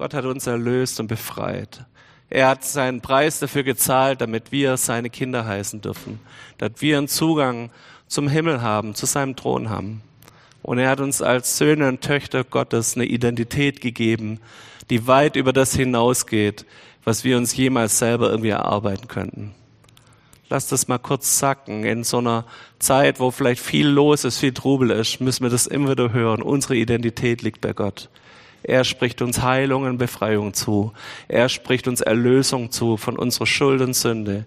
Gott hat uns erlöst und befreit. Er hat seinen Preis dafür gezahlt, damit wir seine Kinder heißen dürfen, damit wir einen Zugang zum Himmel haben, zu seinem Thron haben. Und er hat uns als Söhne und Töchter Gottes eine Identität gegeben, die weit über das hinausgeht, was wir uns jemals selber irgendwie erarbeiten könnten. Lass das mal kurz sacken. In so einer Zeit, wo vielleicht viel los ist, viel Trubel ist, müssen wir das immer wieder hören. Unsere Identität liegt bei Gott. Er spricht uns Heilung und Befreiung zu. Er spricht uns Erlösung zu von unserer Schuld und Sünde.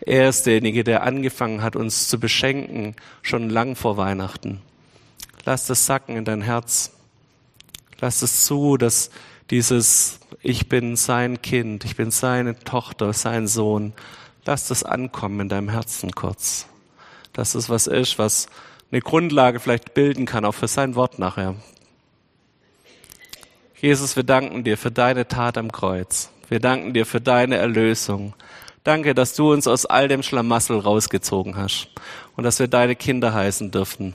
Er ist derjenige, der angefangen hat, uns zu beschenken, schon lang vor Weihnachten. Lass das sacken in dein Herz. Lass es zu, dass dieses Ich bin sein Kind, ich bin seine Tochter, sein Sohn, lass das ankommen in deinem Herzen kurz. Dass es was ist, was eine Grundlage vielleicht bilden kann, auch für sein Wort nachher. Jesus, wir danken dir für deine Tat am Kreuz. Wir danken dir für deine Erlösung. Danke, dass du uns aus all dem Schlamassel rausgezogen hast und dass wir deine Kinder heißen dürfen.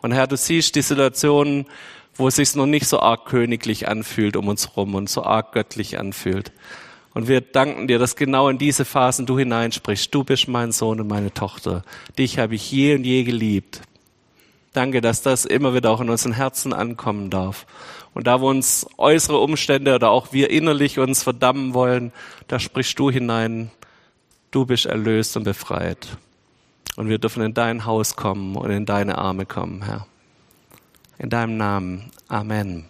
Und Herr, du siehst die Situationen, wo es sich noch nicht so arg königlich anfühlt um uns rum und so arg göttlich anfühlt. Und wir danken dir, dass genau in diese Phasen du hineinsprichst. Du bist mein Sohn und meine Tochter. Dich habe ich je und je geliebt. Danke, dass das immer wieder auch in unseren Herzen ankommen darf. Und da, wo uns äußere Umstände oder auch wir innerlich uns verdammen wollen, da sprichst du hinein, du bist erlöst und befreit. Und wir dürfen in dein Haus kommen und in deine Arme kommen, Herr. In deinem Namen. Amen.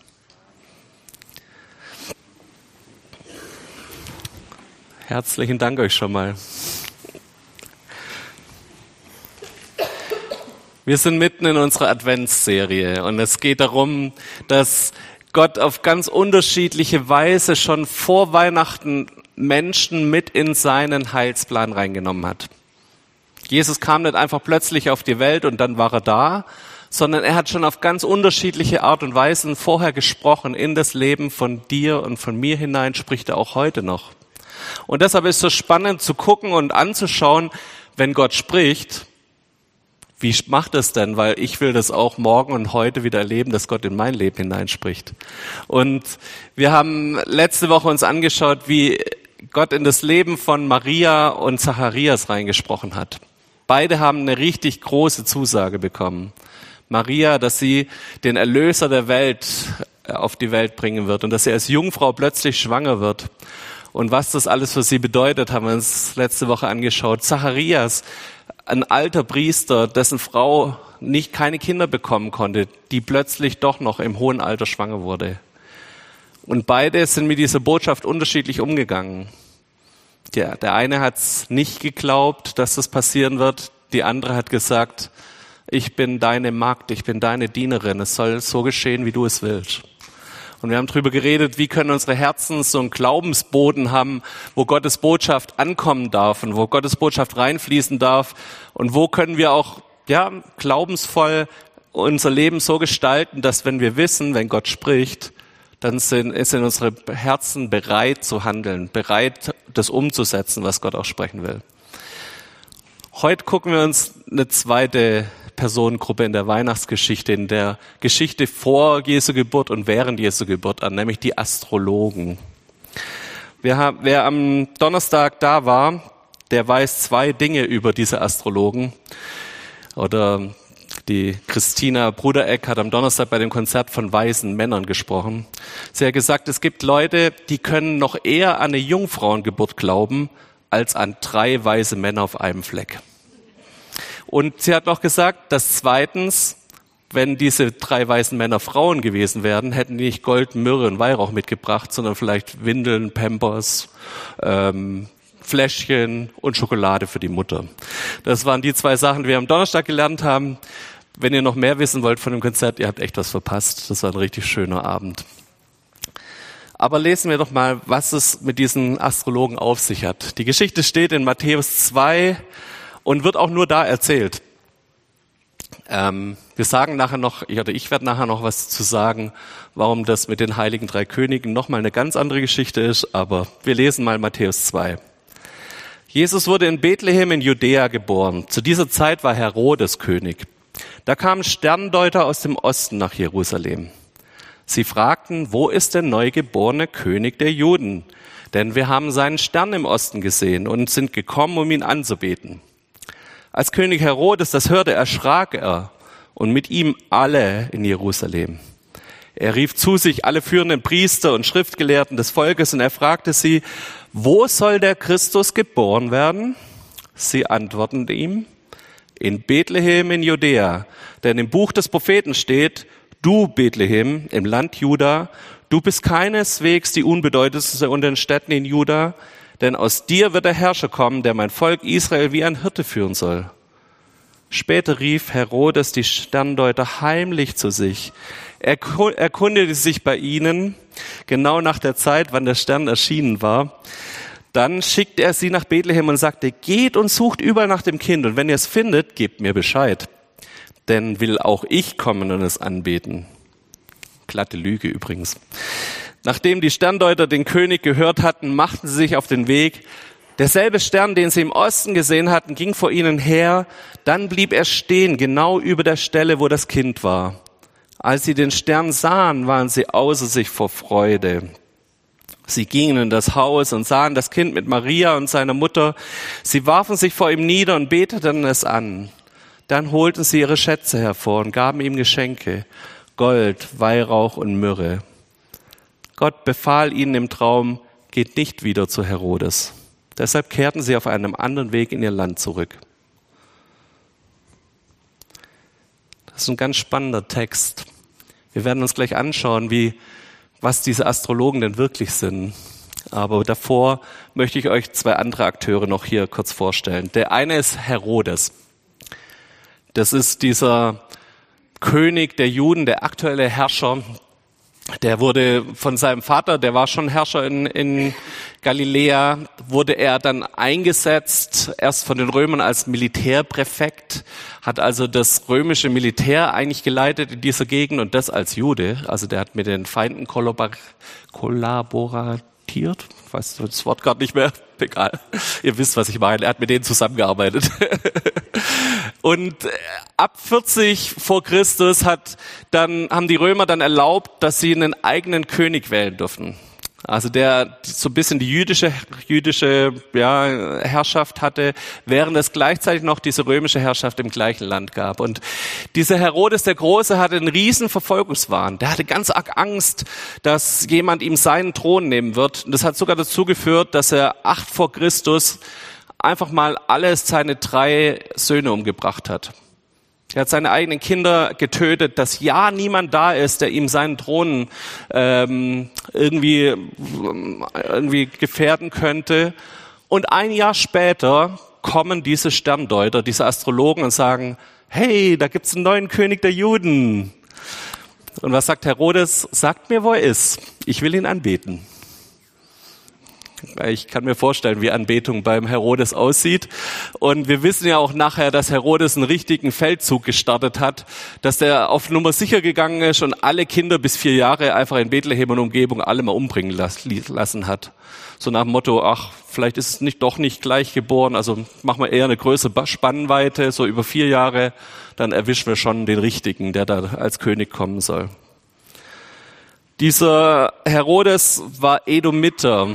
Herzlichen Dank euch schon mal. Wir sind mitten in unserer Adventsserie und es geht darum, dass Gott auf ganz unterschiedliche Weise schon vor Weihnachten Menschen mit in seinen Heilsplan reingenommen hat. Jesus kam nicht einfach plötzlich auf die Welt und dann war er da, sondern er hat schon auf ganz unterschiedliche Art und Weisen vorher gesprochen. In das Leben von dir und von mir hinein spricht er auch heute noch. Und deshalb ist es so spannend zu gucken und anzuschauen, wenn Gott spricht, wie macht es denn? Weil ich will das auch morgen und heute wieder erleben, dass Gott in mein Leben hineinspricht. Und wir haben letzte Woche uns angeschaut, wie Gott in das Leben von Maria und Zacharias reingesprochen hat. Beide haben eine richtig große Zusage bekommen. Maria, dass sie den Erlöser der Welt äh, auf die Welt bringen wird und dass sie als Jungfrau plötzlich schwanger wird. Und was das alles für sie bedeutet, haben wir uns letzte Woche angeschaut. Zacharias, ein alter Priester, dessen Frau nicht keine Kinder bekommen konnte, die plötzlich doch noch im hohen Alter schwanger wurde. Und beide sind mit dieser Botschaft unterschiedlich umgegangen. Der, der eine hat nicht geglaubt, dass das passieren wird. Die andere hat gesagt, ich bin deine Magd, ich bin deine Dienerin. Es soll so geschehen, wie du es willst. Und wir haben darüber geredet, wie können unsere Herzen so einen Glaubensboden haben, wo Gottes Botschaft ankommen darf und wo Gottes Botschaft reinfließen darf und wo können wir auch, ja, glaubensvoll unser Leben so gestalten, dass wenn wir wissen, wenn Gott spricht, dann sind, sind unsere Herzen bereit zu handeln, bereit, das umzusetzen, was Gott auch sprechen will. Heute gucken wir uns eine zweite Personengruppe in der Weihnachtsgeschichte, in der Geschichte vor Jesu Geburt und während Jesu Geburt an, nämlich die Astrologen. Wer, wer am Donnerstag da war, der weiß zwei Dinge über diese Astrologen. Oder die Christina Brudereck hat am Donnerstag bei dem Konzert von weisen Männern gesprochen. Sie hat gesagt, es gibt Leute, die können noch eher an eine Jungfrauengeburt glauben, als an drei weise Männer auf einem Fleck. Und sie hat noch gesagt, dass zweitens, wenn diese drei weißen Männer Frauen gewesen wären, hätten die nicht Gold, Myrrhe und Weihrauch mitgebracht, sondern vielleicht Windeln, Pampers, ähm, Fläschchen und Schokolade für die Mutter. Das waren die zwei Sachen, die wir am Donnerstag gelernt haben. Wenn ihr noch mehr wissen wollt von dem Konzert, ihr habt echt was verpasst. Das war ein richtig schöner Abend. Aber lesen wir doch mal, was es mit diesen Astrologen auf sich hat. Die Geschichte steht in Matthäus 2, und wird auch nur da erzählt. Ähm, wir sagen nachher noch, oder ich werde nachher noch was zu sagen, warum das mit den heiligen drei Königen nochmal eine ganz andere Geschichte ist, aber wir lesen mal Matthäus 2. Jesus wurde in Bethlehem in Judäa geboren. Zu dieser Zeit war Herodes König. Da kamen Sterndeuter aus dem Osten nach Jerusalem. Sie fragten, wo ist der neugeborene König der Juden? Denn wir haben seinen Stern im Osten gesehen und sind gekommen, um ihn anzubeten. Als König Herodes das hörte, erschrak er und mit ihm alle in Jerusalem. Er rief zu sich alle führenden Priester und Schriftgelehrten des Volkes und er fragte sie, wo soll der Christus geboren werden? Sie antworteten ihm, in Bethlehem in Judäa, denn im Buch des Propheten steht, du Bethlehem im Land Juda, du bist keineswegs die unbedeutendste unter den Städten in Juda, denn aus dir wird der Herrscher kommen, der mein Volk Israel wie ein Hirte führen soll. Später rief Herodes die Sterndeuter heimlich zu sich. Er erkundigte sich bei ihnen, genau nach der Zeit, wann der Stern erschienen war. Dann schickte er sie nach Bethlehem und sagte, geht und sucht überall nach dem Kind und wenn ihr es findet, gebt mir Bescheid. Denn will auch ich kommen und es anbeten. Glatte Lüge übrigens. Nachdem die Sterndeuter den König gehört hatten, machten sie sich auf den Weg. Derselbe Stern, den sie im Osten gesehen hatten, ging vor ihnen her. Dann blieb er stehen, genau über der Stelle, wo das Kind war. Als sie den Stern sahen, waren sie außer sich vor Freude. Sie gingen in das Haus und sahen das Kind mit Maria und seiner Mutter. Sie warfen sich vor ihm nieder und beteten es an. Dann holten sie ihre Schätze hervor und gaben ihm Geschenke, Gold, Weihrauch und Myrrhe. Gott befahl ihnen im Traum, geht nicht wieder zu Herodes. Deshalb kehrten sie auf einem anderen Weg in ihr Land zurück. Das ist ein ganz spannender Text. Wir werden uns gleich anschauen, wie was diese Astrologen denn wirklich sind. Aber davor möchte ich euch zwei andere Akteure noch hier kurz vorstellen. Der eine ist Herodes. Das ist dieser König der Juden, der aktuelle Herrscher der wurde von seinem Vater, der war schon Herrscher in, in Galiläa, wurde er dann eingesetzt, erst von den Römern als Militärpräfekt, hat also das römische Militär eigentlich geleitet in dieser Gegend und das als Jude. Also der hat mit den Feinden kollaboratiert, ich weiß das Wort gerade nicht mehr, egal. Ihr wisst, was ich meine. Er hat mit denen zusammengearbeitet. Und äh, ab 40 vor Christus hat dann, haben die Römer dann erlaubt, dass sie einen eigenen König wählen durften. Also der so ein bisschen die jüdische, jüdische ja, Herrschaft hatte, während es gleichzeitig noch diese römische Herrschaft im gleichen Land gab. Und dieser Herodes der Große hatte einen riesen Verfolgungswahn. Der hatte ganz arg Angst, dass jemand ihm seinen Thron nehmen wird. Und das hat sogar dazu geführt, dass er acht vor Christus einfach mal alles seine drei Söhne umgebracht hat. Er hat seine eigenen Kinder getötet, dass ja niemand da ist, der ihm seinen Thron ähm, irgendwie, irgendwie gefährden könnte. Und ein Jahr später kommen diese Sterndeuter, diese Astrologen und sagen, hey, da gibt's einen neuen König der Juden. Und was sagt Herodes? Sagt mir, wo er ist. Ich will ihn anbeten. Ich kann mir vorstellen, wie Anbetung beim Herodes aussieht. Und wir wissen ja auch nachher, dass Herodes einen richtigen Feldzug gestartet hat, dass der auf Nummer sicher gegangen ist und alle Kinder bis vier Jahre einfach in Bethlehem und Umgebung alle mal umbringen lassen hat. So nach dem Motto, ach, vielleicht ist es nicht doch nicht gleich geboren, also machen wir eher eine größere Spannweite, so über vier Jahre, dann erwischen wir schon den Richtigen, der da als König kommen soll. Dieser Herodes war Edomiter.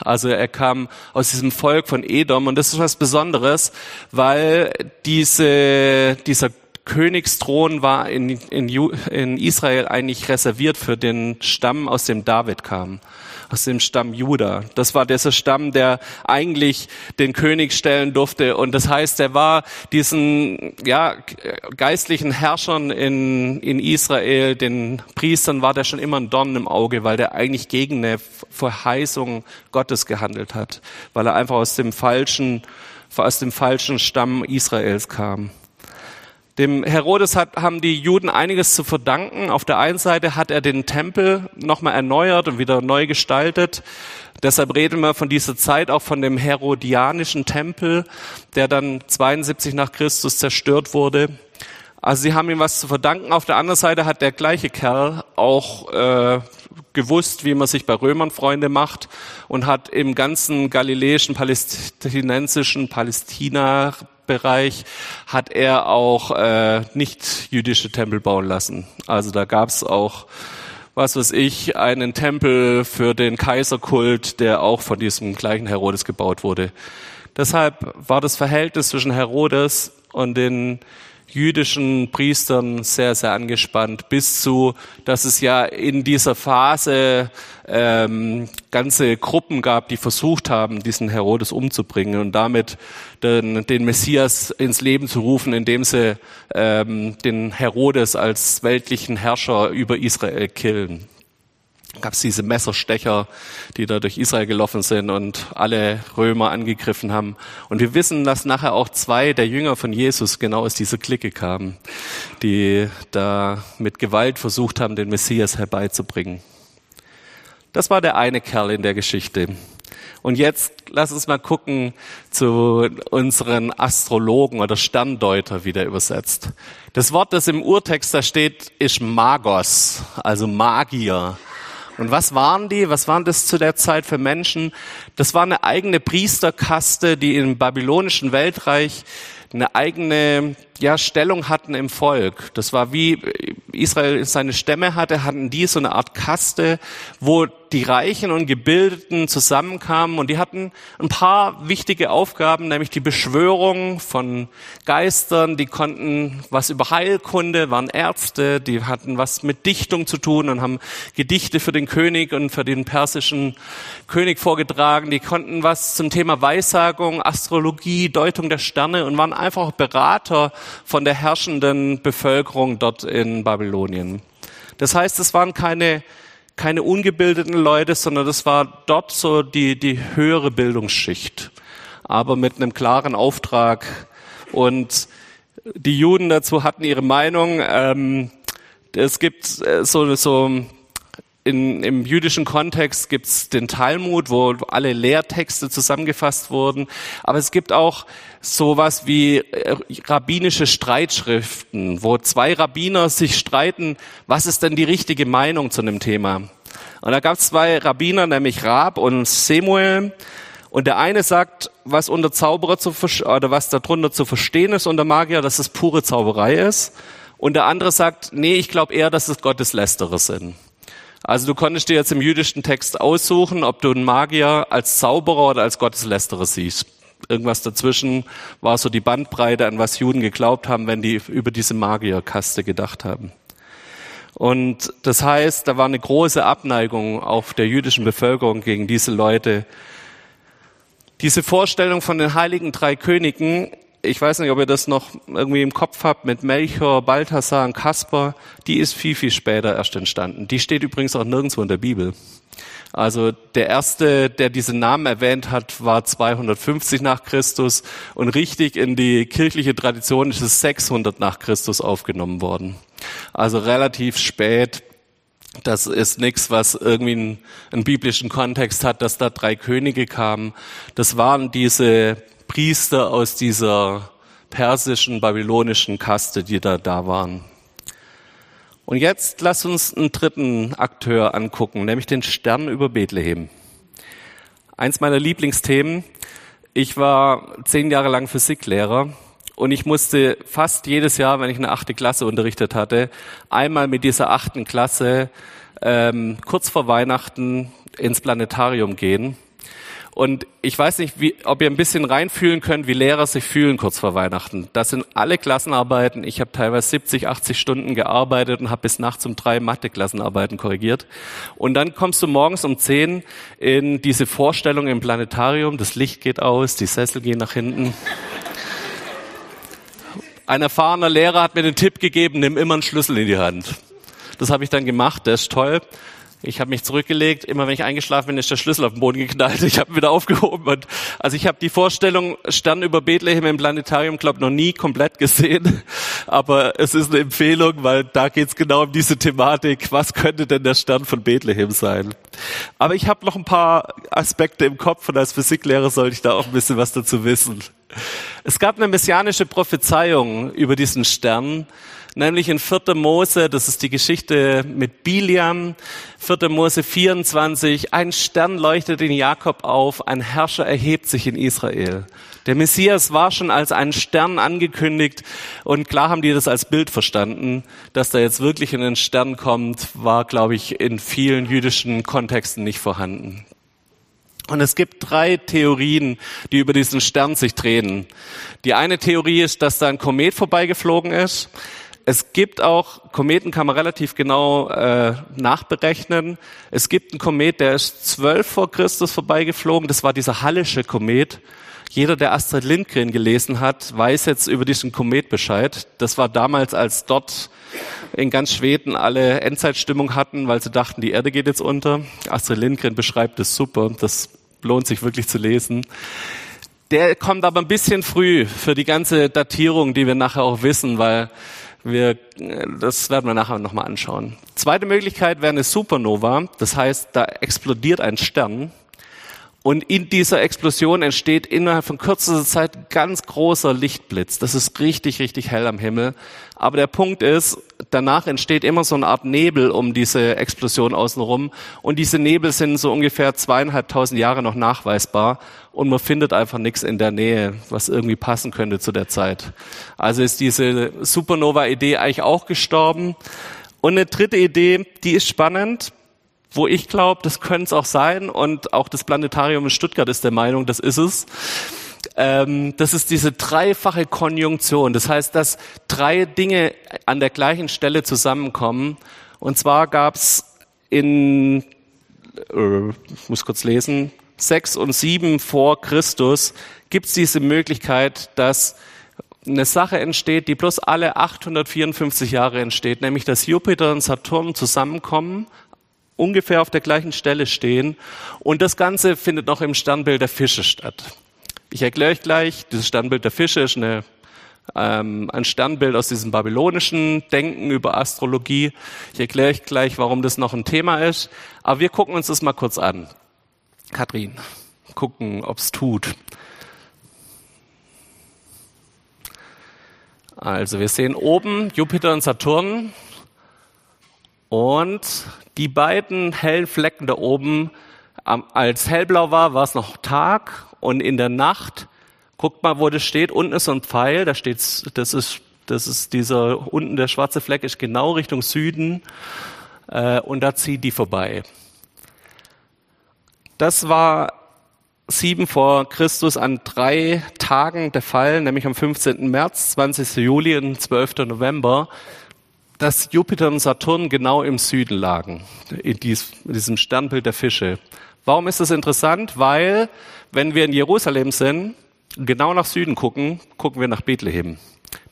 Also er kam aus diesem Volk von Edom und das ist was Besonderes, weil diese, dieser Königsthron war in, in, in Israel eigentlich reserviert für den Stamm, aus dem David kam aus dem Stamm Juda. Das war dieser Stamm, der eigentlich den König stellen durfte. Und das heißt, er war diesen ja, geistlichen Herrschern in, in Israel, den Priestern, war der schon immer ein Dorn im Auge, weil der eigentlich gegen eine Verheißung Gottes gehandelt hat, weil er einfach aus dem falschen, aus dem falschen Stamm Israels kam. Dem Herodes hat, haben die Juden einiges zu verdanken. Auf der einen Seite hat er den Tempel nochmal erneuert und wieder neu gestaltet. Deshalb reden wir von dieser Zeit auch von dem Herodianischen Tempel, der dann 72 nach Christus zerstört wurde. Also sie haben ihm was zu verdanken. Auf der anderen Seite hat der gleiche Kerl auch äh, gewusst, wie man sich bei Römern Freunde macht und hat im ganzen galiläischen, palästinensischen Palästina-Bereich hat er auch äh, nicht jüdische Tempel bauen lassen. Also da gab es auch was weiß ich, einen Tempel für den Kaiserkult, der auch von diesem gleichen Herodes gebaut wurde. Deshalb war das Verhältnis zwischen Herodes und den jüdischen Priestern sehr, sehr angespannt, bis zu, dass es ja in dieser Phase ähm, ganze Gruppen gab, die versucht haben, diesen Herodes umzubringen und damit den, den Messias ins Leben zu rufen, indem sie ähm, den Herodes als weltlichen Herrscher über Israel killen gab es diese Messerstecher, die da durch Israel gelaufen sind und alle Römer angegriffen haben. Und wir wissen, dass nachher auch zwei der Jünger von Jesus genau aus dieser Clique kamen, die da mit Gewalt versucht haben, den Messias herbeizubringen. Das war der eine Kerl in der Geschichte. Und jetzt lass uns mal gucken zu unseren Astrologen oder Sterndeuter, wie der übersetzt. Das Wort, das im Urtext da steht, ist Magos, also Magier. Und was waren die? Was waren das zu der Zeit für Menschen? Das war eine eigene Priesterkaste, die im babylonischen Weltreich eine eigene ja, Stellung hatten im Volk. Das war wie Israel seine Stämme hatte, hatten die so eine Art Kaste, wo die Reichen und Gebildeten zusammenkamen und die hatten ein paar wichtige Aufgaben, nämlich die Beschwörung von Geistern, die konnten was über Heilkunde, waren Ärzte, die hatten was mit Dichtung zu tun und haben Gedichte für den König und für den persischen König vorgetragen, die konnten was zum Thema Weissagung, Astrologie, Deutung der Sterne und waren einfach Berater von der herrschenden Bevölkerung dort in Babylonien. Das heißt, es waren keine keine ungebildeten Leute, sondern das war dort so die, die höhere Bildungsschicht, aber mit einem klaren Auftrag. Und die Juden dazu hatten ihre Meinung. Ähm, es gibt äh, so, so in, im jüdischen Kontext gibt's den Talmud, wo alle Lehrtexte zusammengefasst wurden. Aber es gibt auch sowas wie äh, rabbinische Streitschriften, wo zwei Rabbiner sich streiten, was ist denn die richtige Meinung zu einem Thema. Und da gab's zwei Rabbiner, nämlich Rab und Samuel. Und der eine sagt, was unter Zauberer zu oder was darunter zu verstehen ist unter Magier, dass es pure Zauberei ist. Und der andere sagt, nee, ich glaube eher, dass es Gotteslästerer sind. Also du konntest dir jetzt im jüdischen Text aussuchen, ob du einen Magier als Zauberer oder als Gotteslästerer siehst. Irgendwas dazwischen war so die Bandbreite, an was Juden geglaubt haben, wenn die über diese Magierkaste gedacht haben. Und das heißt, da war eine große Abneigung auf der jüdischen Bevölkerung gegen diese Leute. Diese Vorstellung von den heiligen drei Königen ich weiß nicht, ob ihr das noch irgendwie im Kopf habt mit Melchior, Balthasar und Kaspar, die ist viel, viel später erst entstanden. Die steht übrigens auch nirgendwo in der Bibel. Also der erste, der diesen Namen erwähnt hat, war 250 nach Christus und richtig in die kirchliche Tradition ist es 600 nach Christus aufgenommen worden. Also relativ spät. Das ist nichts, was irgendwie einen, einen biblischen Kontext hat, dass da drei Könige kamen. Das waren diese Priester aus dieser persischen, babylonischen Kaste, die da da waren. Und jetzt lass uns einen dritten Akteur angucken, nämlich den Stern über Bethlehem. Eins meiner Lieblingsthemen. Ich war zehn Jahre lang Physiklehrer und ich musste fast jedes Jahr, wenn ich eine achte Klasse unterrichtet hatte, einmal mit dieser achten Klasse ähm, kurz vor Weihnachten ins Planetarium gehen und ich weiß nicht, wie, ob ihr ein bisschen reinfühlen könnt, wie Lehrer sich fühlen kurz vor Weihnachten. Das sind alle Klassenarbeiten. Ich habe teilweise 70, 80 Stunden gearbeitet und habe bis nachts um drei Mathe-Klassenarbeiten korrigiert. Und dann kommst du morgens um zehn in diese Vorstellung im Planetarium. Das Licht geht aus, die Sessel gehen nach hinten. Ein erfahrener Lehrer hat mir den Tipp gegeben, nimm immer einen Schlüssel in die Hand. Das habe ich dann gemacht, der ist toll. Ich habe mich zurückgelegt, immer wenn ich eingeschlafen bin, ist der Schlüssel auf den Boden geknallt. Ich habe ihn wieder aufgehoben. Und also ich habe die Vorstellung Stern über Bethlehem im Planetarium, glaube noch nie komplett gesehen. Aber es ist eine Empfehlung, weil da geht es genau um diese Thematik. Was könnte denn der Stern von Bethlehem sein? Aber ich habe noch ein paar Aspekte im Kopf und als Physiklehrer sollte ich da auch ein bisschen was dazu wissen. Es gab eine messianische Prophezeiung über diesen Stern nämlich in 4. Mose, das ist die Geschichte mit Biliam, 4. Mose 24, ein Stern leuchtet in Jakob auf, ein Herrscher erhebt sich in Israel. Der Messias war schon als ein Stern angekündigt und klar haben die das als Bild verstanden. Dass da jetzt wirklich in den Stern kommt, war, glaube ich, in vielen jüdischen Kontexten nicht vorhanden. Und es gibt drei Theorien, die über diesen Stern sich drehen. Die eine Theorie ist, dass da ein Komet vorbeigeflogen ist. Es gibt auch, Kometen kann man relativ genau äh, nachberechnen. Es gibt einen Komet, der ist zwölf vor Christus vorbeigeflogen. Das war dieser Hallische Komet. Jeder, der Astrid Lindgren gelesen hat, weiß jetzt über diesen Komet Bescheid. Das war damals, als dort in ganz Schweden alle Endzeitstimmung hatten, weil sie dachten, die Erde geht jetzt unter. Astrid Lindgren beschreibt es super. Das lohnt sich wirklich zu lesen. Der kommt aber ein bisschen früh für die ganze Datierung, die wir nachher auch wissen, weil wir, das werden wir nachher nochmal anschauen. Zweite Möglichkeit wäre eine Supernova. Das heißt, da explodiert ein Stern und in dieser Explosion entsteht innerhalb von kürzester Zeit ganz großer Lichtblitz. Das ist richtig, richtig hell am Himmel. Aber der Punkt ist, danach entsteht immer so eine Art Nebel um diese Explosion außenrum. Und diese Nebel sind so ungefähr zweieinhalbtausend Jahre noch nachweisbar. Und man findet einfach nichts in der Nähe, was irgendwie passen könnte zu der Zeit. Also ist diese Supernova-Idee eigentlich auch gestorben. Und eine dritte Idee, die ist spannend wo ich glaube, das könnte es auch sein und auch das Planetarium in Stuttgart ist der Meinung, das ist es. Ähm, das ist diese dreifache Konjunktion. Das heißt, dass drei Dinge an der gleichen Stelle zusammenkommen. Und zwar gab es in, äh, muss kurz lesen, sechs und sieben vor Christus gibt es diese Möglichkeit, dass eine Sache entsteht, die bloß alle 854 Jahre entsteht, nämlich dass Jupiter und Saturn zusammenkommen ungefähr auf der gleichen Stelle stehen. Und das Ganze findet noch im Sternbild der Fische statt. Ich erkläre euch gleich, dieses Sternbild der Fische ist eine, ähm, ein Sternbild aus diesem babylonischen Denken über Astrologie. Ich erkläre euch gleich, warum das noch ein Thema ist. Aber wir gucken uns das mal kurz an. Kathrin, gucken, ob's tut. Also wir sehen oben Jupiter und Saturn und die beiden hellen Flecken da oben, als hellblau war, war es noch Tag und in der Nacht, guckt mal, wo das steht, unten ist so ein Pfeil, da steht's, das ist, das ist dieser, unten der schwarze Fleck ist genau Richtung Süden äh, und da zieht die vorbei. Das war sieben vor Christus an drei Tagen der Fall, nämlich am 15. März, 20. Juli und 12. November dass Jupiter und Saturn genau im Süden lagen, in diesem Sternbild der Fische. Warum ist das interessant? Weil, wenn wir in Jerusalem sind, genau nach Süden gucken, gucken wir nach Bethlehem.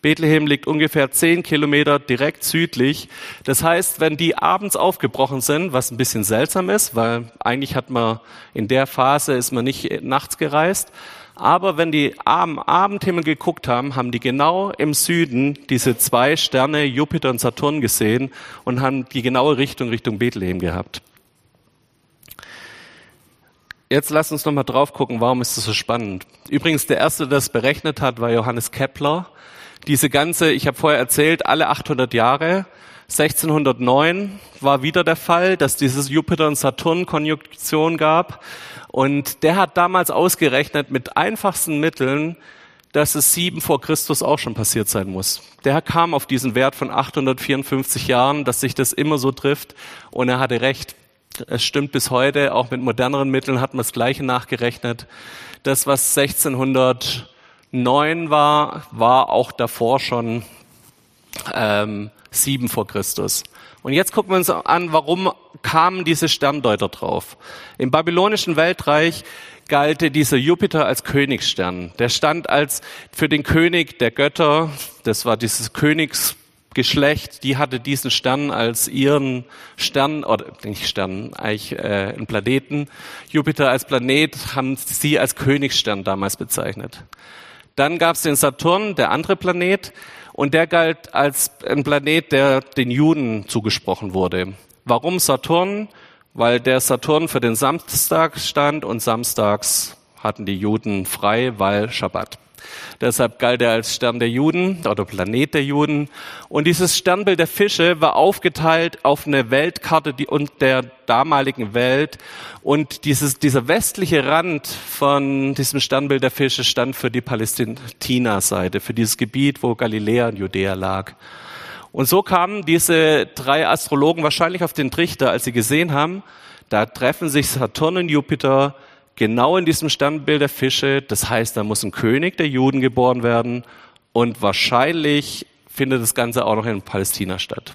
Bethlehem liegt ungefähr zehn Kilometer direkt südlich. Das heißt, wenn die abends aufgebrochen sind, was ein bisschen seltsam ist, weil eigentlich hat man in der Phase ist man nicht nachts gereist, aber wenn die am Abendhimmel geguckt haben, haben die genau im Süden diese zwei Sterne Jupiter und Saturn gesehen und haben die genaue Richtung Richtung Bethlehem gehabt. Jetzt lasst uns noch mal drauf gucken, warum ist das so spannend? Übrigens, der erste, der das berechnet hat, war Johannes Kepler. Diese ganze, ich habe vorher erzählt, alle 800 Jahre 1609 war wieder der Fall, dass dieses Jupiter- und Saturn-Konjunktion gab. Und der hat damals ausgerechnet mit einfachsten Mitteln, dass es sieben vor Christus auch schon passiert sein muss. Der kam auf diesen Wert von 854 Jahren, dass sich das immer so trifft. Und er hatte recht. Es stimmt bis heute, auch mit moderneren Mitteln hat man das Gleiche nachgerechnet. Das, was 1609 war, war auch davor schon ähm, sieben vor Christus. Und jetzt gucken wir uns an, warum kamen diese Sterndeuter drauf. Im babylonischen Weltreich galt dieser Jupiter als Königsstern. Der stand als für den König der Götter, das war dieses Königsgeschlecht, die hatte diesen Stern als ihren Stern, oder nicht Stern, eigentlich äh, einen Planeten. Jupiter als Planet haben sie als Königsstern damals bezeichnet. Dann gab es den Saturn, der andere Planet, und der galt als ein Planet, der den Juden zugesprochen wurde. Warum Saturn? Weil der Saturn für den Samstag stand und samstags hatten die Juden frei, weil Schabbat. Deshalb galt er als Stern der Juden oder Planet der Juden. Und dieses Sternbild der Fische war aufgeteilt auf eine Weltkarte der damaligen Welt. Und dieses, dieser westliche Rand von diesem Sternbild der Fische stand für die Palästina-Seite, für dieses Gebiet, wo Galiläa und Judäa lag. Und so kamen diese drei Astrologen wahrscheinlich auf den Trichter, als sie gesehen haben, da treffen sich Saturn und Jupiter genau in diesem Sternbild der Fische. Das heißt, da muss ein König der Juden geboren werden und wahrscheinlich findet das Ganze auch noch in Palästina statt.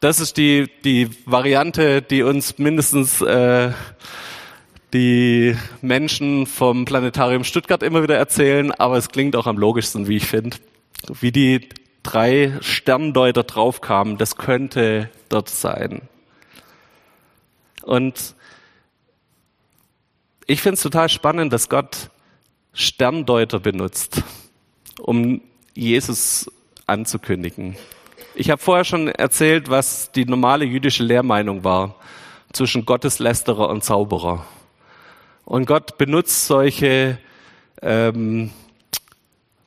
Das ist die, die Variante, die uns mindestens äh, die Menschen vom Planetarium Stuttgart immer wieder erzählen, aber es klingt auch am logischsten, wie ich finde. Wie die drei Sterndeuter draufkamen, das könnte dort sein. Und ich finde es total spannend, dass Gott Sterndeuter benutzt, um Jesus anzukündigen. Ich habe vorher schon erzählt, was die normale jüdische Lehrmeinung war zwischen Gotteslästerer und Zauberer. Und Gott benutzt solche, ähm,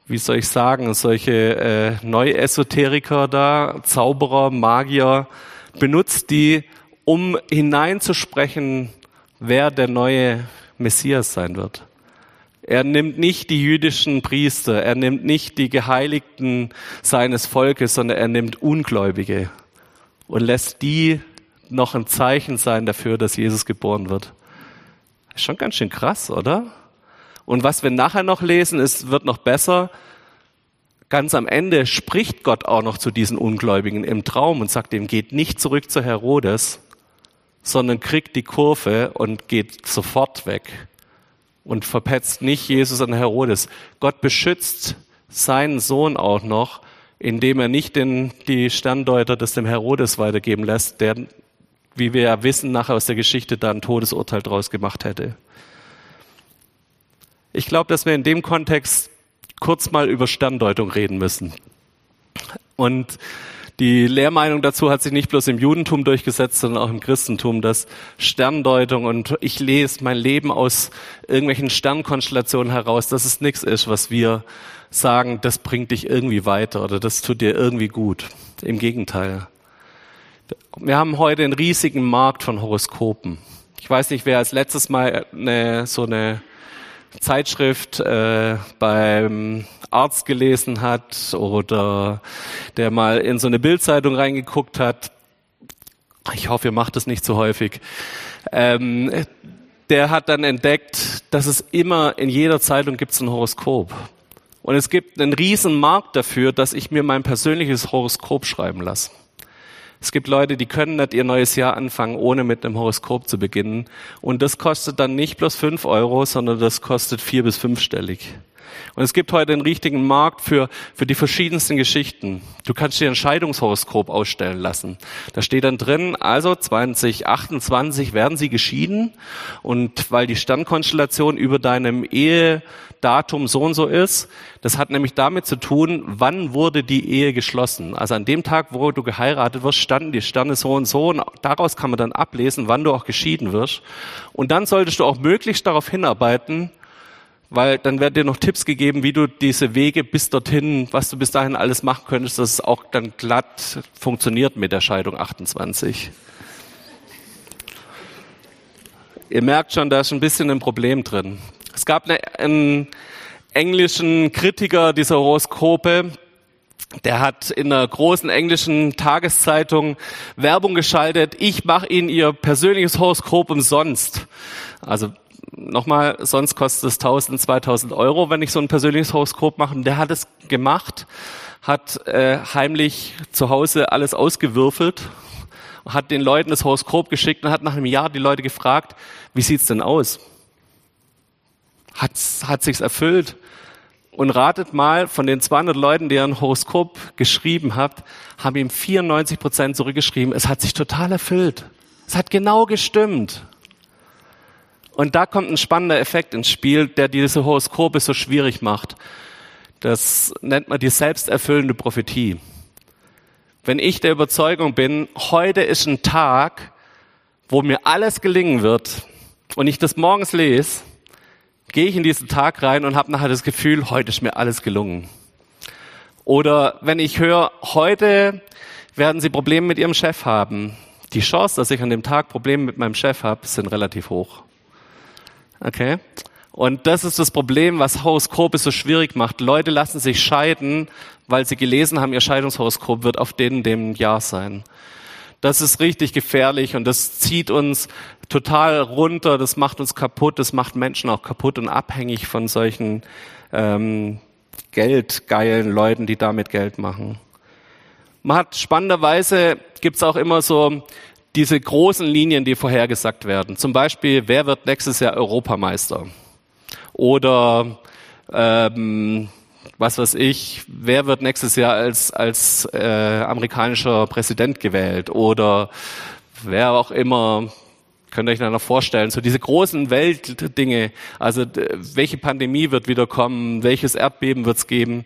wie soll ich sagen, solche äh, Neuesoteriker da, Zauberer, Magier, benutzt die, um hineinzusprechen, wer der neue Messias sein wird. Er nimmt nicht die jüdischen Priester, er nimmt nicht die Geheiligten seines Volkes, sondern er nimmt Ungläubige und lässt die noch ein Zeichen sein dafür, dass Jesus geboren wird. Ist schon ganz schön krass, oder? Und was wir nachher noch lesen, ist, wird noch besser. Ganz am Ende spricht Gott auch noch zu diesen Ungläubigen im Traum und sagt ihm, geht nicht zurück zu Herodes, sondern kriegt die Kurve und geht sofort weg und verpetzt nicht Jesus an Herodes. Gott beschützt seinen Sohn auch noch, indem er nicht den, die Sterndeuter des dem Herodes weitergeben lässt, der, wie wir ja wissen, nachher aus der Geschichte da ein Todesurteil draus gemacht hätte. Ich glaube, dass wir in dem Kontext kurz mal über Sterndeutung reden müssen. Und die Lehrmeinung dazu hat sich nicht bloß im Judentum durchgesetzt, sondern auch im Christentum, dass Sterndeutung und ich lese mein Leben aus irgendwelchen Sternkonstellationen heraus, dass es nichts ist, was wir sagen, das bringt dich irgendwie weiter oder das tut dir irgendwie gut. Im Gegenteil. Wir haben heute einen riesigen Markt von Horoskopen. Ich weiß nicht, wer als letztes Mal eine, so eine Zeitschrift äh, beim Arzt gelesen hat oder der mal in so eine Bildzeitung reingeguckt hat. Ich hoffe, ihr macht das nicht zu so häufig. Ähm, der hat dann entdeckt, dass es immer in jeder Zeitung gibt es ein Horoskop. Und es gibt einen riesen Markt dafür, dass ich mir mein persönliches Horoskop schreiben lasse. Es gibt Leute, die können nicht ihr neues Jahr anfangen, ohne mit einem Horoskop zu beginnen. Und das kostet dann nicht bloß fünf Euro, sondern das kostet vier bis fünfstellig. Und es gibt heute einen richtigen Markt für, für die verschiedensten Geschichten. Du kannst dir ein Scheidungshoroskop ausstellen lassen. Da steht dann drin, also 2028 werden sie geschieden. Und weil die Sternkonstellation über deinem Ehedatum so und so ist, das hat nämlich damit zu tun, wann wurde die Ehe geschlossen. Also an dem Tag, wo du geheiratet wirst, standen die Sterne so und so. Und daraus kann man dann ablesen, wann du auch geschieden wirst. Und dann solltest du auch möglichst darauf hinarbeiten, weil dann werden dir noch Tipps gegeben, wie du diese Wege bis dorthin, was du bis dahin alles machen könntest, dass es auch dann glatt funktioniert mit der Scheidung 28. Ihr merkt schon, da ist ein bisschen ein Problem drin. Es gab eine, einen englischen Kritiker dieser Horoskope, der hat in einer großen englischen Tageszeitung Werbung geschaltet. Ich mache Ihnen Ihr persönliches Horoskop umsonst. Also nochmal, sonst kostet es 1000, 2000 Euro, wenn ich so ein persönliches Horoskop mache. Und der hat es gemacht, hat äh, heimlich zu Hause alles ausgewürfelt, hat den Leuten das Horoskop geschickt und hat nach einem Jahr die Leute gefragt, wie sieht's denn aus? Hat, hat sich's erfüllt? Und ratet mal, von den 200 Leuten, die ein Horoskop geschrieben hat, haben ihm 94 Prozent zurückgeschrieben, es hat sich total erfüllt. Es hat genau gestimmt. Und da kommt ein spannender Effekt ins Spiel, der diese Horoskope so schwierig macht. Das nennt man die selbsterfüllende Prophetie. Wenn ich der Überzeugung bin, heute ist ein Tag, wo mir alles gelingen wird, und ich das morgens lese, gehe ich in diesen Tag rein und habe nachher das Gefühl, heute ist mir alles gelungen. Oder wenn ich höre, heute werden Sie Probleme mit Ihrem Chef haben, die Chance, dass ich an dem Tag Probleme mit meinem Chef habe, sind relativ hoch. Okay? Und das ist das Problem, was Horoskope so schwierig macht. Leute lassen sich scheiden, weil sie gelesen haben, ihr Scheidungshoroskop wird auf den dem Jahr sein. Das ist richtig gefährlich und das zieht uns total runter, das macht uns kaputt, das macht Menschen auch kaputt und abhängig von solchen ähm, geldgeilen Leuten, die damit Geld machen. Man hat spannenderweise gibt's auch immer so diese großen Linien, die vorhergesagt werden. Zum Beispiel, wer wird nächstes Jahr Europameister? Oder ähm, was weiß ich, wer wird nächstes Jahr als, als äh, amerikanischer Präsident gewählt oder wer auch immer, könnt ihr euch noch vorstellen, so diese großen Weltdinge, also welche Pandemie wird wieder kommen, welches Erdbeben wird es geben.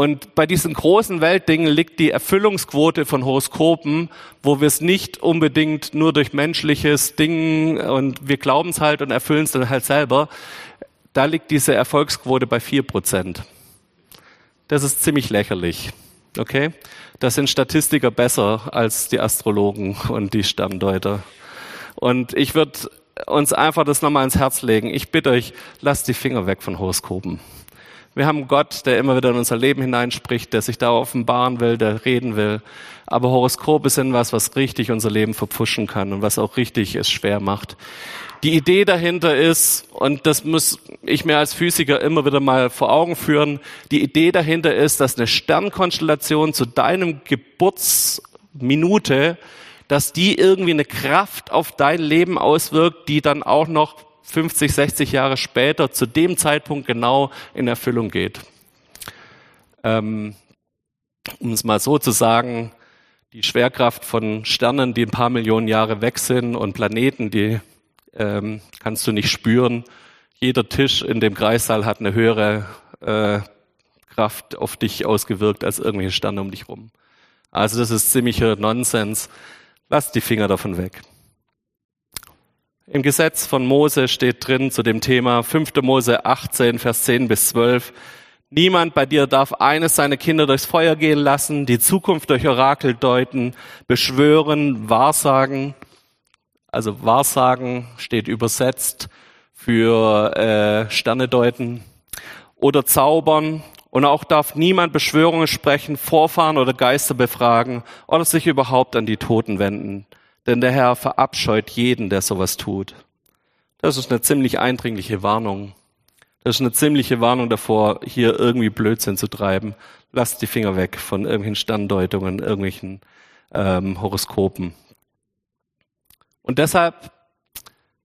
Und bei diesen großen Weltdingen liegt die Erfüllungsquote von Horoskopen, wo wir es nicht unbedingt nur durch menschliches Ding und wir glauben es halt und erfüllen es dann halt selber. Da liegt diese Erfolgsquote bei vier Prozent. Das ist ziemlich lächerlich. Okay? Das sind Statistiker besser als die Astrologen und die Sterndeuter. Und ich würde uns einfach das nochmal ins Herz legen. Ich bitte euch, lasst die Finger weg von Horoskopen. Wir haben Gott, der immer wieder in unser Leben hineinspricht, der sich da offenbaren will, der reden will. Aber Horoskope sind was, was richtig unser Leben verpfuschen kann und was auch richtig es schwer macht. Die Idee dahinter ist, und das muss ich mir als Physiker immer wieder mal vor Augen führen, die Idee dahinter ist, dass eine Sternkonstellation zu deinem Geburtsminute, dass die irgendwie eine Kraft auf dein Leben auswirkt, die dann auch noch 50, 60 Jahre später zu dem Zeitpunkt genau in Erfüllung geht. Ähm, um es mal so zu sagen, die Schwerkraft von Sternen, die ein paar Millionen Jahre weg sind und Planeten, die ähm, kannst du nicht spüren. Jeder Tisch in dem Kreissaal hat eine höhere äh, Kraft auf dich ausgewirkt als irgendwelche Sterne um dich rum. Also das ist ziemlicher Nonsens. Lass die Finger davon weg. Im Gesetz von Mose steht drin zu dem Thema 5. Mose 18, Vers 10 bis 12. Niemand bei dir darf eines seiner Kinder durchs Feuer gehen lassen, die Zukunft durch Orakel deuten, beschwören, wahrsagen also Wahrsagen steht übersetzt für äh, Sterne deuten oder zaubern. Und auch darf niemand Beschwörungen sprechen, Vorfahren oder Geister befragen oder sich überhaupt an die Toten wenden. Denn der Herr verabscheut jeden, der sowas tut. Das ist eine ziemlich eindringliche Warnung. Das ist eine ziemliche Warnung davor, hier irgendwie Blödsinn zu treiben. Lasst die Finger weg von irgendwelchen Sterndeutungen, irgendwelchen ähm, Horoskopen. Und deshalb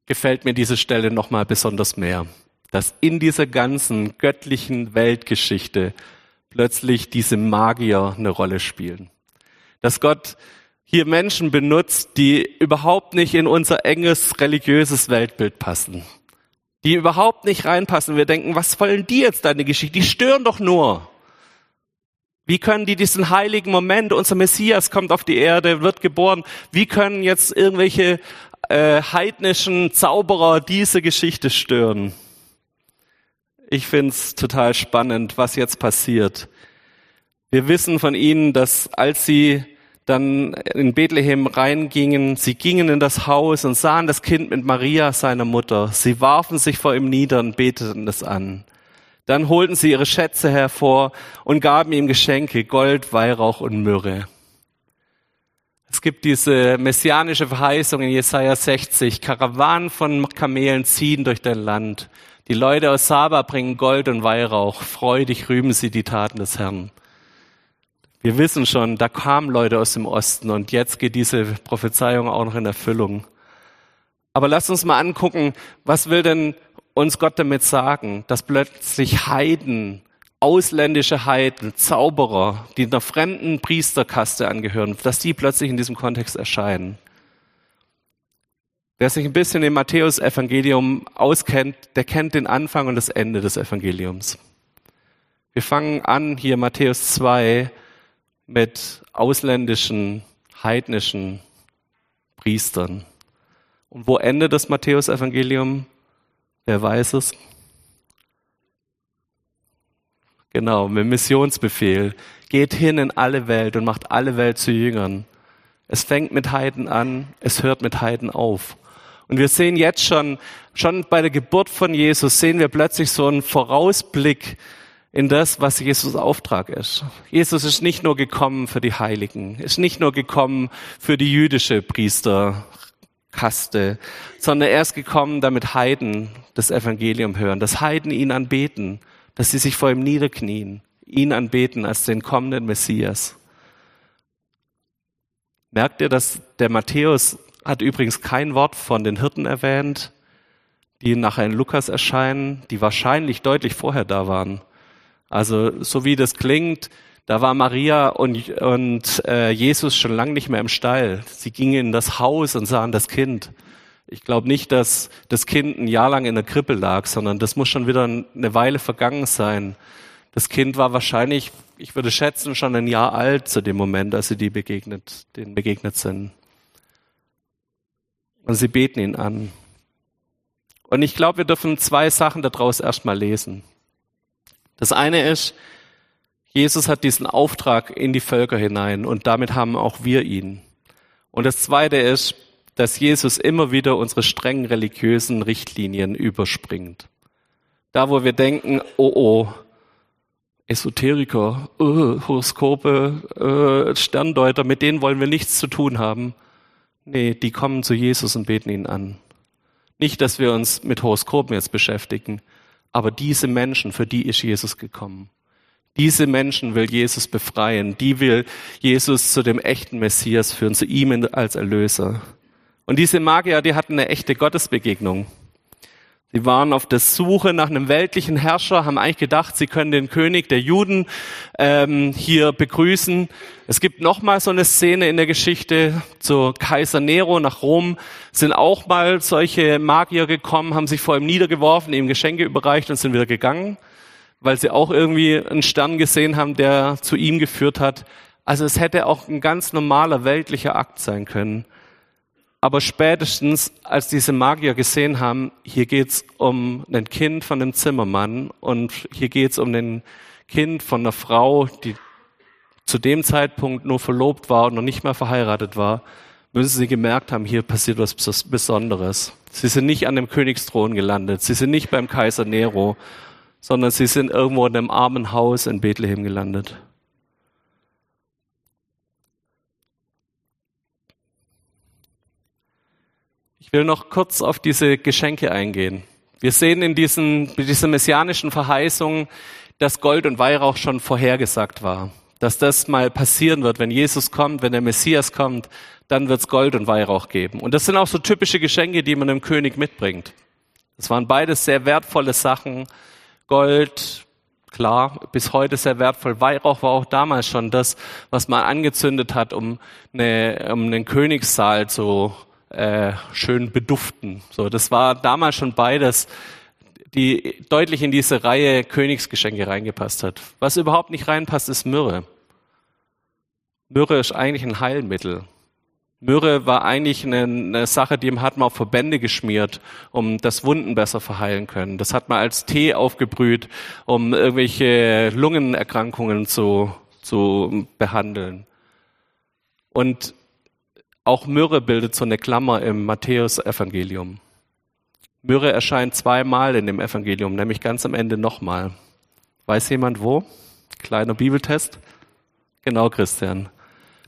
gefällt mir diese Stelle nochmal besonders mehr, dass in dieser ganzen göttlichen Weltgeschichte plötzlich diese Magier eine Rolle spielen. Dass Gott hier Menschen benutzt, die überhaupt nicht in unser enges religiöses Weltbild passen. Die überhaupt nicht reinpassen. Wir denken, was wollen die jetzt deine Geschichte? Die stören doch nur. Wie können die diesen heiligen Moment, unser Messias kommt auf die Erde, wird geboren, wie können jetzt irgendwelche äh, heidnischen Zauberer diese Geschichte stören? Ich find's total spannend, was jetzt passiert. Wir wissen von ihnen, dass als sie dann in Bethlehem reingingen, sie gingen in das Haus und sahen das Kind mit Maria, seiner Mutter. Sie warfen sich vor ihm nieder und beteten es an. Dann holten sie ihre Schätze hervor und gaben ihm Geschenke, Gold, Weihrauch und Myrrhe. Es gibt diese messianische Verheißung in Jesaja 60. Karawanen von Kamelen ziehen durch dein Land. Die Leute aus Saba bringen Gold und Weihrauch. Freudig rühmen sie die Taten des Herrn. Wir wissen schon, da kamen Leute aus dem Osten und jetzt geht diese Prophezeiung auch noch in Erfüllung. Aber lasst uns mal angucken, was will denn uns Gott damit sagen, dass plötzlich Heiden, ausländische Heiden, Zauberer, die einer fremden Priesterkaste angehören, dass die plötzlich in diesem Kontext erscheinen. Wer sich ein bisschen im Matthäus-Evangelium auskennt, der kennt den Anfang und das Ende des Evangeliums. Wir fangen an hier Matthäus 2 mit ausländischen, heidnischen Priestern. Und wo endet das Matthäusevangelium? Wer weiß es? Genau, mit Missionsbefehl. Geht hin in alle Welt und macht alle Welt zu Jüngern. Es fängt mit Heiden an, es hört mit Heiden auf. Und wir sehen jetzt schon, schon bei der Geburt von Jesus, sehen wir plötzlich so einen Vorausblick in das, was Jesus Auftrag ist. Jesus ist nicht nur gekommen für die Heiligen, ist nicht nur gekommen für die jüdische Priesterkaste, sondern er ist gekommen, damit Heiden das Evangelium hören, dass Heiden ihn anbeten, dass sie sich vor ihm niederknien, ihn anbeten als den kommenden Messias. Merkt ihr, dass der Matthäus hat übrigens kein Wort von den Hirten erwähnt, die nachher in Lukas erscheinen, die wahrscheinlich deutlich vorher da waren. Also so wie das klingt, da war Maria und, und äh, Jesus schon lange nicht mehr im Stall. Sie gingen in das Haus und sahen das Kind. Ich glaube nicht, dass das Kind ein Jahr lang in der Krippe lag, sondern das muss schon wieder eine Weile vergangen sein. Das Kind war wahrscheinlich, ich würde schätzen, schon ein Jahr alt zu dem Moment, als sie die begegnet, denen begegnet sind. Und sie beten ihn an. Und ich glaube, wir dürfen zwei Sachen daraus erstmal lesen. Das eine ist, Jesus hat diesen Auftrag in die Völker hinein und damit haben auch wir ihn. Und das zweite ist, dass Jesus immer wieder unsere strengen religiösen Richtlinien überspringt. Da, wo wir denken, oh oh, Esoteriker, uh, Horoskope, uh, Sterndeuter, mit denen wollen wir nichts zu tun haben. Nee, die kommen zu Jesus und beten ihn an. Nicht, dass wir uns mit Horoskopen jetzt beschäftigen, aber diese Menschen, für die ist Jesus gekommen. Diese Menschen will Jesus befreien. Die will Jesus zu dem echten Messias führen, zu ihm als Erlöser. Und diese Magier, die hatten eine echte Gottesbegegnung. Sie waren auf der Suche nach einem weltlichen Herrscher, haben eigentlich gedacht, sie können den König der Juden ähm, hier begrüßen. Es gibt noch mal so eine Szene in der Geschichte zu Kaiser Nero nach Rom. Sind auch mal solche Magier gekommen, haben sich vor ihm niedergeworfen, ihm Geschenke überreicht und sind wieder gegangen, weil sie auch irgendwie einen Stern gesehen haben, der zu ihm geführt hat. Also es hätte auch ein ganz normaler weltlicher Akt sein können. Aber spätestens, als diese Magier gesehen haben, hier geht's um ein Kind von einem Zimmermann und hier geht's um ein Kind von einer Frau, die zu dem Zeitpunkt nur verlobt war und noch nicht mal verheiratet war, müssen sie gemerkt haben, hier passiert was Besonderes. Sie sind nicht an dem Königsthron gelandet, sie sind nicht beim Kaiser Nero, sondern sie sind irgendwo in einem armen Haus in Bethlehem gelandet. Ich will noch kurz auf diese Geschenke eingehen. Wir sehen in diesen, dieser messianischen Verheißung, dass Gold und Weihrauch schon vorhergesagt war. Dass das mal passieren wird, wenn Jesus kommt, wenn der Messias kommt, dann wird es Gold und Weihrauch geben. Und das sind auch so typische Geschenke, die man dem König mitbringt. Das waren beides sehr wertvolle Sachen. Gold, klar, bis heute sehr wertvoll. Weihrauch war auch damals schon das, was man angezündet hat, um, eine, um einen Königssaal zu äh, schön beduften. So, das war damals schon beides, die deutlich in diese Reihe Königsgeschenke reingepasst hat. Was überhaupt nicht reinpasst, ist Myrrhe. Myrrhe ist eigentlich ein Heilmittel. Myrrhe war eigentlich eine, eine, Sache, die hat man auf Verbände geschmiert, um das Wunden besser verheilen können. Das hat man als Tee aufgebrüht, um irgendwelche Lungenerkrankungen zu, zu behandeln. Und auch Myrrhe bildet so eine Klammer im Matthäus-Evangelium. Myrrhe erscheint zweimal in dem Evangelium, nämlich ganz am Ende nochmal. Weiß jemand wo? Kleiner Bibeltest. Genau, Christian.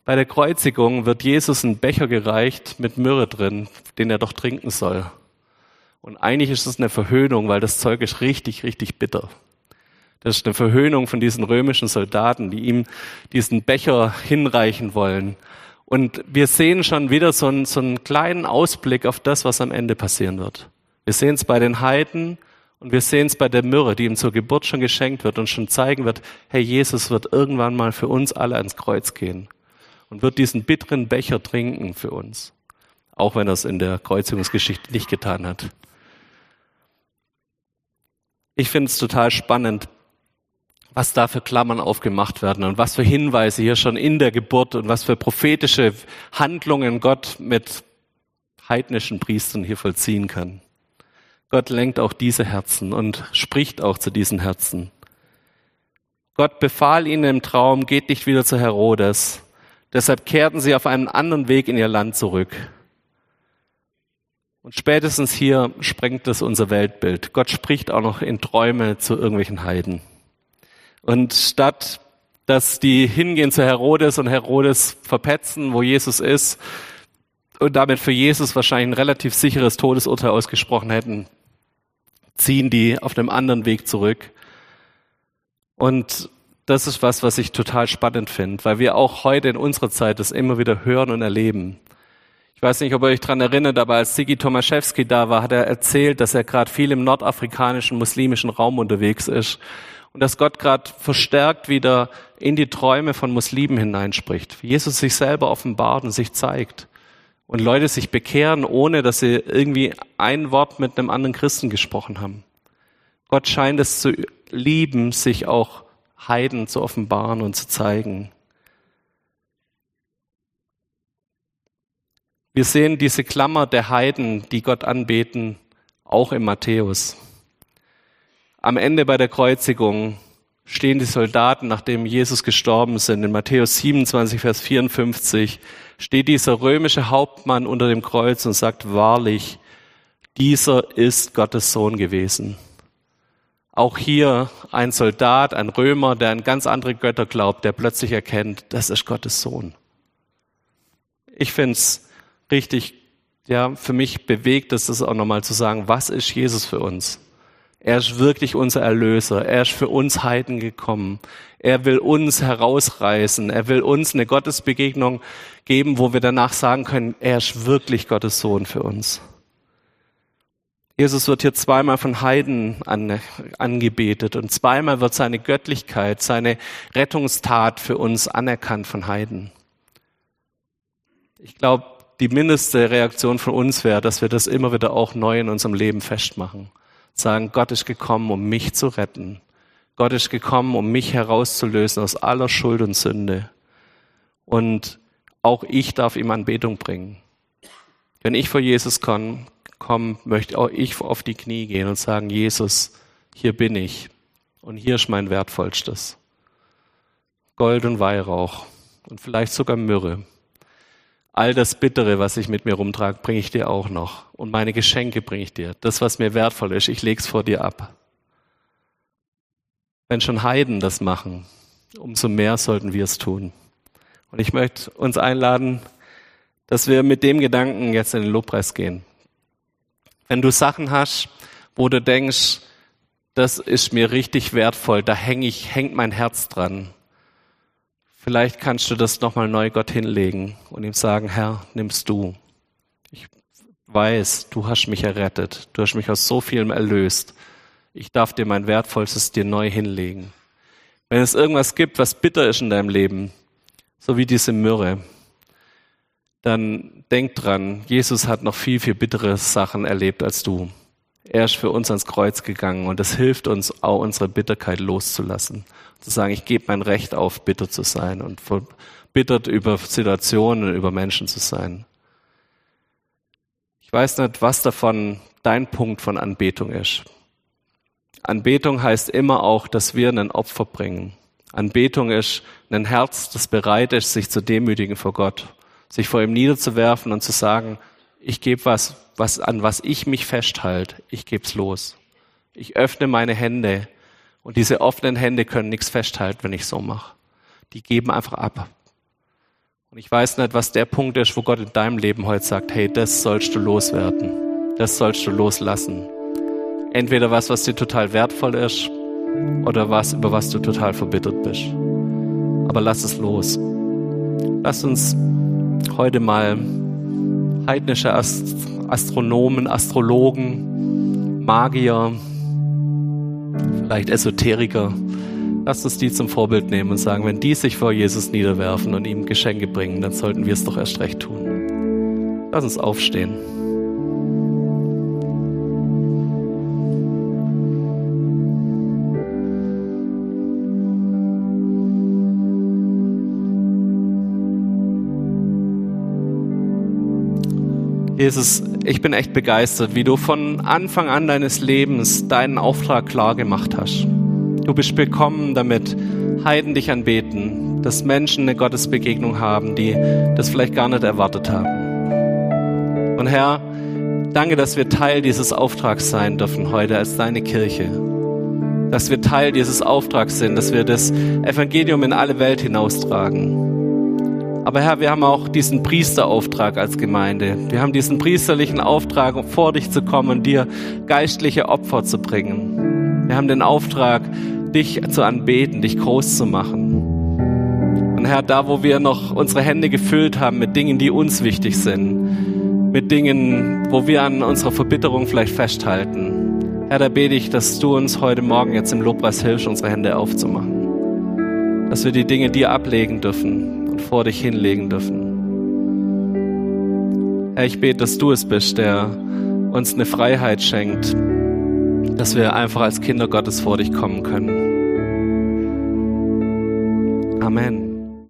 Bei der Kreuzigung wird Jesus ein Becher gereicht mit Myrrhe drin, den er doch trinken soll. Und eigentlich ist es eine Verhöhnung, weil das Zeug ist richtig, richtig bitter. Das ist eine Verhöhnung von diesen römischen Soldaten, die ihm diesen Becher hinreichen wollen. Und wir sehen schon wieder so einen, so einen kleinen Ausblick auf das, was am Ende passieren wird. Wir sehen es bei den Heiden und wir sehen es bei der Myrrhe, die ihm zur Geburt schon geschenkt wird und schon zeigen wird, hey, Jesus wird irgendwann mal für uns alle ans Kreuz gehen und wird diesen bitteren Becher trinken für uns. Auch wenn er es in der Kreuzigungsgeschichte nicht getan hat. Ich finde es total spannend, was da für Klammern aufgemacht werden und was für Hinweise hier schon in der Geburt und was für prophetische Handlungen Gott mit heidnischen Priestern hier vollziehen kann. Gott lenkt auch diese Herzen und spricht auch zu diesen Herzen. Gott befahl ihnen im Traum, geht nicht wieder zu Herodes. Deshalb kehrten sie auf einen anderen Weg in ihr Land zurück. Und spätestens hier sprengt es unser Weltbild. Gott spricht auch noch in Träume zu irgendwelchen Heiden. Und statt dass die hingehen zu Herodes und Herodes verpetzen, wo Jesus ist, und damit für Jesus wahrscheinlich ein relativ sicheres Todesurteil ausgesprochen hätten, ziehen die auf einem anderen Weg zurück. Und das ist was, was ich total spannend finde, weil wir auch heute in unserer Zeit das immer wieder hören und erleben. Ich weiß nicht, ob ihr euch daran erinnert, aber als Sigi Tomaszewski da war, hat er erzählt, dass er gerade viel im nordafrikanischen muslimischen Raum unterwegs ist und dass Gott gerade verstärkt wieder in die Träume von Muslimen hineinspricht. Jesus sich selber offenbart und sich zeigt und Leute sich bekehren, ohne dass sie irgendwie ein Wort mit einem anderen Christen gesprochen haben. Gott scheint es zu lieben, sich auch Heiden zu offenbaren und zu zeigen. Wir sehen diese Klammer der Heiden, die Gott anbeten, auch im Matthäus. Am Ende bei der Kreuzigung stehen die Soldaten, nachdem Jesus gestorben sind. In Matthäus 27, Vers 54 steht dieser römische Hauptmann unter dem Kreuz und sagt wahrlich, dieser ist Gottes Sohn gewesen. Auch hier ein Soldat, ein Römer, der an ganz andere Götter glaubt, der plötzlich erkennt, das ist Gottes Sohn. Ich finde es richtig, ja, für mich bewegt es das auch nochmal zu sagen, was ist Jesus für uns? Er ist wirklich unser Erlöser. Er ist für uns Heiden gekommen. Er will uns herausreißen. Er will uns eine Gottesbegegnung geben, wo wir danach sagen können, er ist wirklich Gottes Sohn für uns. Jesus wird hier zweimal von Heiden an, angebetet und zweimal wird seine Göttlichkeit, seine Rettungstat für uns anerkannt von Heiden. Ich glaube, die mindeste Reaktion von uns wäre, dass wir das immer wieder auch neu in unserem Leben festmachen sagen, Gott ist gekommen, um mich zu retten. Gott ist gekommen, um mich herauszulösen aus aller Schuld und Sünde. Und auch ich darf ihm Anbetung bringen. Wenn ich vor Jesus komme, komm, möchte auch ich auf die Knie gehen und sagen, Jesus, hier bin ich und hier ist mein Wertvollstes. Gold und Weihrauch und vielleicht sogar Myrrhe. All das Bittere, was ich mit mir rumtrage, bringe ich dir auch noch. Und meine Geschenke bringe ich dir. Das, was mir wertvoll ist, ich leg's vor dir ab. Wenn schon Heiden das machen, umso mehr sollten wir es tun. Und ich möchte uns einladen, dass wir mit dem Gedanken jetzt in den Lobpreis gehen. Wenn du Sachen hast, wo du denkst, das ist mir richtig wertvoll, da hänge ich, hängt mein Herz dran, Vielleicht kannst du das nochmal neu Gott hinlegen und ihm sagen, Herr, nimmst du. Ich weiß, du hast mich errettet. Du hast mich aus so vielem erlöst. Ich darf dir mein Wertvollstes dir neu hinlegen. Wenn es irgendwas gibt, was bitter ist in deinem Leben, so wie diese Myrrhe, dann denk dran, Jesus hat noch viel, viel bittere Sachen erlebt als du. Er ist für uns ans Kreuz gegangen und es hilft uns auch unsere Bitterkeit loszulassen zu sagen, ich gebe mein Recht auf, bitter zu sein und verbittert über Situationen, über Menschen zu sein. Ich weiß nicht, was davon dein Punkt von Anbetung ist. Anbetung heißt immer auch, dass wir ein Opfer bringen. Anbetung ist ein Herz, das bereit ist, sich zu demütigen vor Gott, sich vor ihm niederzuwerfen und zu sagen, ich gebe was, was, an was ich mich festhalte, ich gebe es los. Ich öffne meine Hände und diese offenen Hände können nichts festhalten, wenn ich so mache. Die geben einfach ab. Und ich weiß nicht, was der Punkt ist, wo Gott in deinem Leben heute sagt, hey, das sollst du loswerden. Das sollst du loslassen. Entweder was, was dir total wertvoll ist, oder was, über was du total verbittert bist. Aber lass es los. Lass uns heute mal heidnische Astronomen, Astrologen, Magier, vielleicht Esoteriker, lasst uns die zum Vorbild nehmen und sagen, wenn die sich vor Jesus niederwerfen und ihm Geschenke bringen, dann sollten wir es doch erst recht tun. Lass uns aufstehen. Jesus, ich bin echt begeistert, wie du von Anfang an deines Lebens deinen Auftrag klar gemacht hast. Du bist bekommen damit, Heiden dich anbeten, dass Menschen eine Gottesbegegnung haben, die das vielleicht gar nicht erwartet haben. Und Herr, danke, dass wir Teil dieses Auftrags sein dürfen heute als deine Kirche. Dass wir Teil dieses Auftrags sind, dass wir das Evangelium in alle Welt hinaustragen. Aber Herr, wir haben auch diesen Priesterauftrag als Gemeinde. Wir haben diesen priesterlichen Auftrag, um vor dich zu kommen dir geistliche Opfer zu bringen. Wir haben den Auftrag, dich zu anbeten, dich groß zu machen. Und Herr, da wo wir noch unsere Hände gefüllt haben mit Dingen, die uns wichtig sind, mit Dingen, wo wir an unserer Verbitterung vielleicht festhalten, Herr, da bete ich, dass du uns heute Morgen jetzt im Lobpreis hilfst, unsere Hände aufzumachen. Dass wir die Dinge dir ablegen dürfen, vor dich hinlegen dürfen. Herr, ich bete, dass du es bist, der uns eine Freiheit schenkt, dass wir einfach als Kinder Gottes vor dich kommen können. Amen.